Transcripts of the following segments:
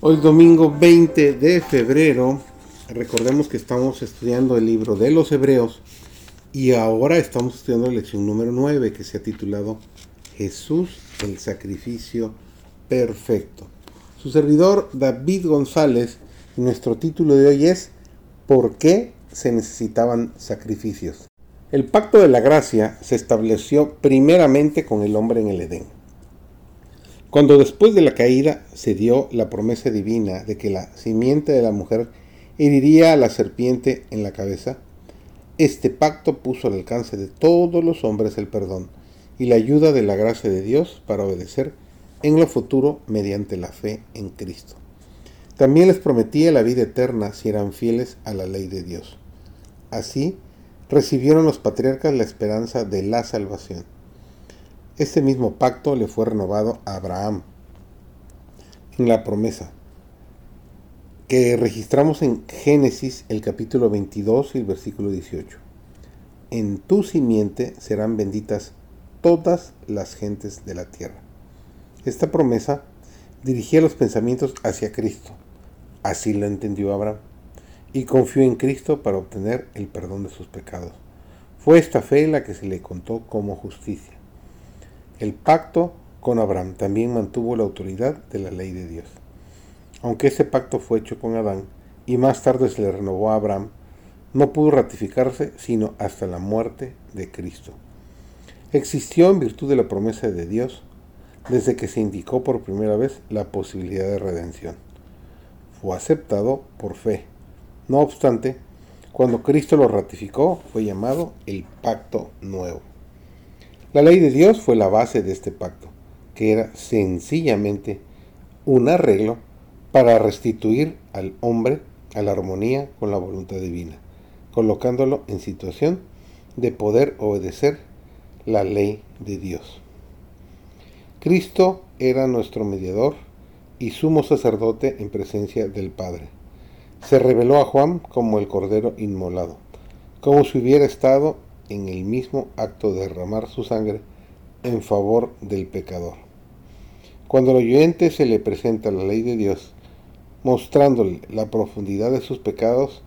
Hoy domingo 20 de febrero, recordemos que estamos estudiando el libro de los Hebreos y ahora estamos estudiando la lección número 9 que se ha titulado Jesús el sacrificio perfecto. Su servidor David González nuestro título de hoy es ¿Por qué se necesitaban sacrificios? El pacto de la gracia se estableció primeramente con el hombre en el Edén. Cuando después de la caída se dio la promesa divina de que la simiente de la mujer heriría a la serpiente en la cabeza, este pacto puso al alcance de todos los hombres el perdón y la ayuda de la gracia de Dios para obedecer en lo futuro mediante la fe en Cristo. También les prometía la vida eterna si eran fieles a la ley de Dios. Así, recibieron los patriarcas la esperanza de la salvación. Este mismo pacto le fue renovado a Abraham en la promesa que registramos en Génesis el capítulo 22 y el versículo 18. En tu simiente serán benditas todas las gentes de la tierra. Esta promesa dirigía los pensamientos hacia Cristo. Así lo entendió Abraham y confió en Cristo para obtener el perdón de sus pecados. Fue esta fe la que se le contó como justicia. El pacto con Abraham también mantuvo la autoridad de la ley de Dios. Aunque ese pacto fue hecho con Adán y más tarde se le renovó a Abraham, no pudo ratificarse sino hasta la muerte de Cristo. Existió en virtud de la promesa de Dios desde que se indicó por primera vez la posibilidad de redención. Fue aceptado por fe. No obstante, cuando Cristo lo ratificó, fue llamado el pacto nuevo. La ley de Dios fue la base de este pacto, que era sencillamente un arreglo para restituir al hombre a la armonía con la voluntad divina, colocándolo en situación de poder obedecer la ley de Dios. Cristo era nuestro mediador y sumo sacerdote en presencia del Padre. Se reveló a Juan como el Cordero inmolado, como si hubiera estado en el mismo acto de derramar su sangre en favor del pecador. Cuando al oyente se le presenta la ley de Dios, mostrándole la profundidad de sus pecados,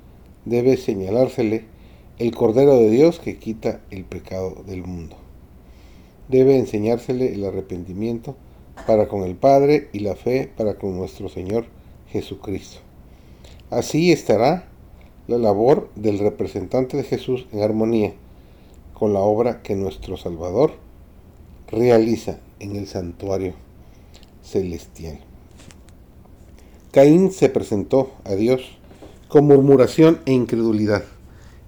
debe señalársele el Cordero de Dios que quita el pecado del mundo. Debe enseñársele el arrepentimiento para con el Padre y la fe para con nuestro Señor Jesucristo. Así estará la labor del representante de Jesús en armonía con la obra que nuestro Salvador realiza en el santuario celestial. Caín se presentó a Dios con murmuración e incredulidad,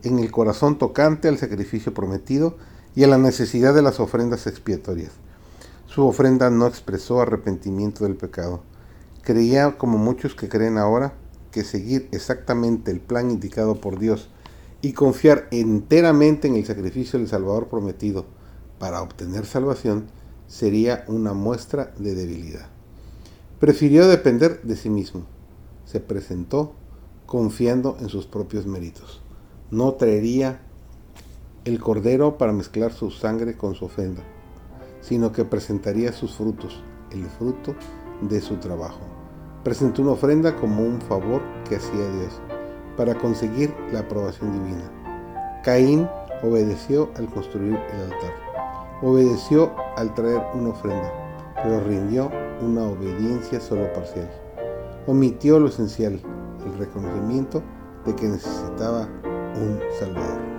en el corazón tocante al sacrificio prometido y a la necesidad de las ofrendas expiatorias. Su ofrenda no expresó arrepentimiento del pecado. Creía, como muchos que creen ahora, que seguir exactamente el plan indicado por Dios y confiar enteramente en el sacrificio del Salvador prometido para obtener salvación sería una muestra de debilidad. Prefirió depender de sí mismo. Se presentó confiando en sus propios méritos. No traería el cordero para mezclar su sangre con su ofrenda, sino que presentaría sus frutos, el fruto de su trabajo. Presentó una ofrenda como un favor que hacía Dios para conseguir la aprobación divina. Caín obedeció al construir el altar, obedeció al traer una ofrenda, pero rindió una obediencia solo parcial. Omitió lo esencial, el reconocimiento de que necesitaba un Salvador.